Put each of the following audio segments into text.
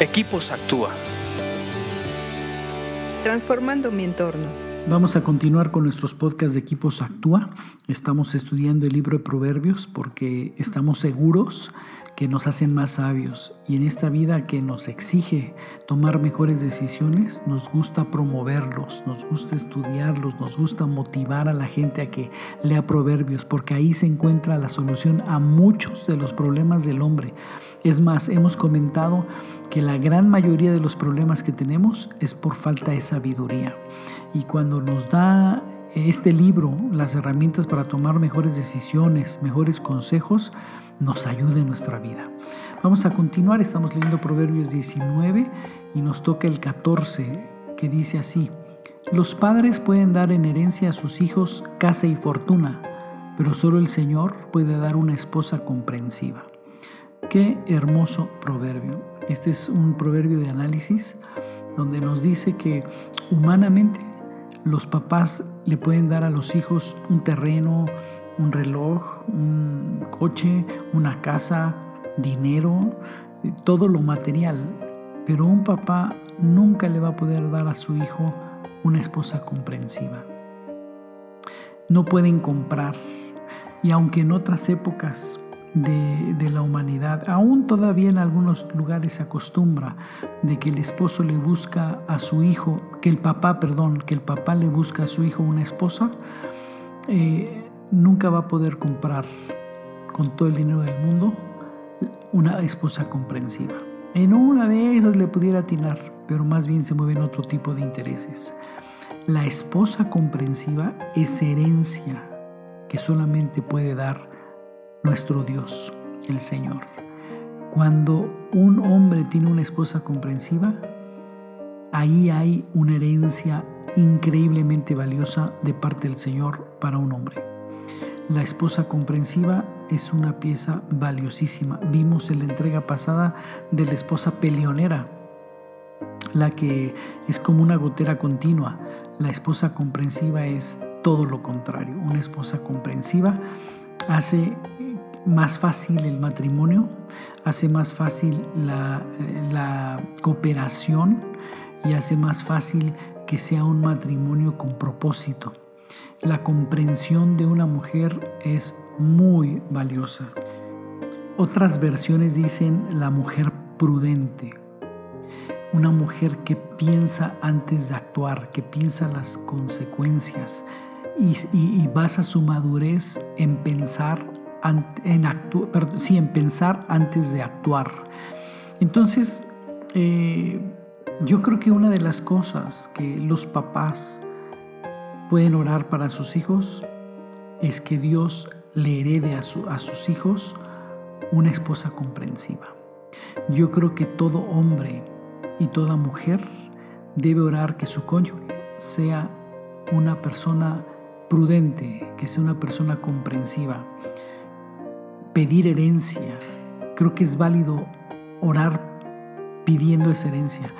Equipos Actúa. Transformando mi entorno. Vamos a continuar con nuestros podcasts de Equipos Actúa. Estamos estudiando el libro de Proverbios porque estamos seguros que nos hacen más sabios y en esta vida que nos exige tomar mejores decisiones, nos gusta promoverlos, nos gusta estudiarlos, nos gusta motivar a la gente a que lea proverbios, porque ahí se encuentra la solución a muchos de los problemas del hombre. Es más, hemos comentado que la gran mayoría de los problemas que tenemos es por falta de sabiduría. Y cuando nos da este libro las herramientas para tomar mejores decisiones, mejores consejos, nos ayude en nuestra vida. Vamos a continuar, estamos leyendo Proverbios 19 y nos toca el 14 que dice así, los padres pueden dar en herencia a sus hijos casa y fortuna, pero solo el Señor puede dar una esposa comprensiva. Qué hermoso proverbio. Este es un proverbio de análisis donde nos dice que humanamente los papás le pueden dar a los hijos un terreno, un reloj, un coche, una casa, dinero, eh, todo lo material. Pero un papá nunca le va a poder dar a su hijo una esposa comprensiva. No pueden comprar. Y aunque en otras épocas de, la humanidad, aún todavía en algunos lugares se acostumbra de que el esposo le busca a su hijo, que el papá, perdón, que el papá le busca a su hijo una esposa, eh, nunca va a poder comprar con todo el dinero del mundo una esposa comprensiva. En una de esas le pudiera atinar, pero más bien se mueven otro tipo de intereses. La esposa comprensiva es herencia que solamente puede dar nuestro Dios, el Señor. Cuando un hombre tiene una esposa comprensiva, ahí hay una herencia increíblemente valiosa de parte del Señor para un hombre. La esposa comprensiva es una pieza valiosísima. Vimos en la entrega pasada de la esposa peleonera, la que es como una gotera continua. La esposa comprensiva es todo lo contrario. Una esposa comprensiva hace más fácil el matrimonio, hace más fácil la, cooperación y hace más fácil que sea un matrimonio con propósito. La comprensión de una mujer es muy valiosa. Otras versiones dicen la mujer prudente, una mujer que piensa antes de actuar, que piensa las consecuencias y, basa su madurez en pensar, en, en pensar antes de actuar. Entonces, eh, yo creo que una de las cosas que los papás pueden orar para sus hijos es que Dios le herede a sus hijos una esposa comprensiva. Yo creo que todo hombre y toda mujer debe orar que su cónyuge sea una persona prudente, que sea una persona comprensiva. Pedir herencia. Creo que es válido orar pidiendo esa herencia.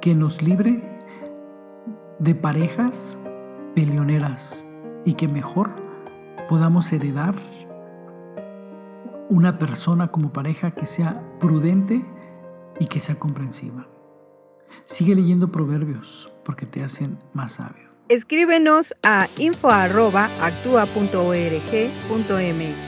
Que nos libre de parejas peleoneras y que mejor podamos heredar una persona como pareja que sea prudente y que sea comprensiva. Sigue leyendo proverbios porque te hacen más sabio. Escríbenos a info.actua.org.mx.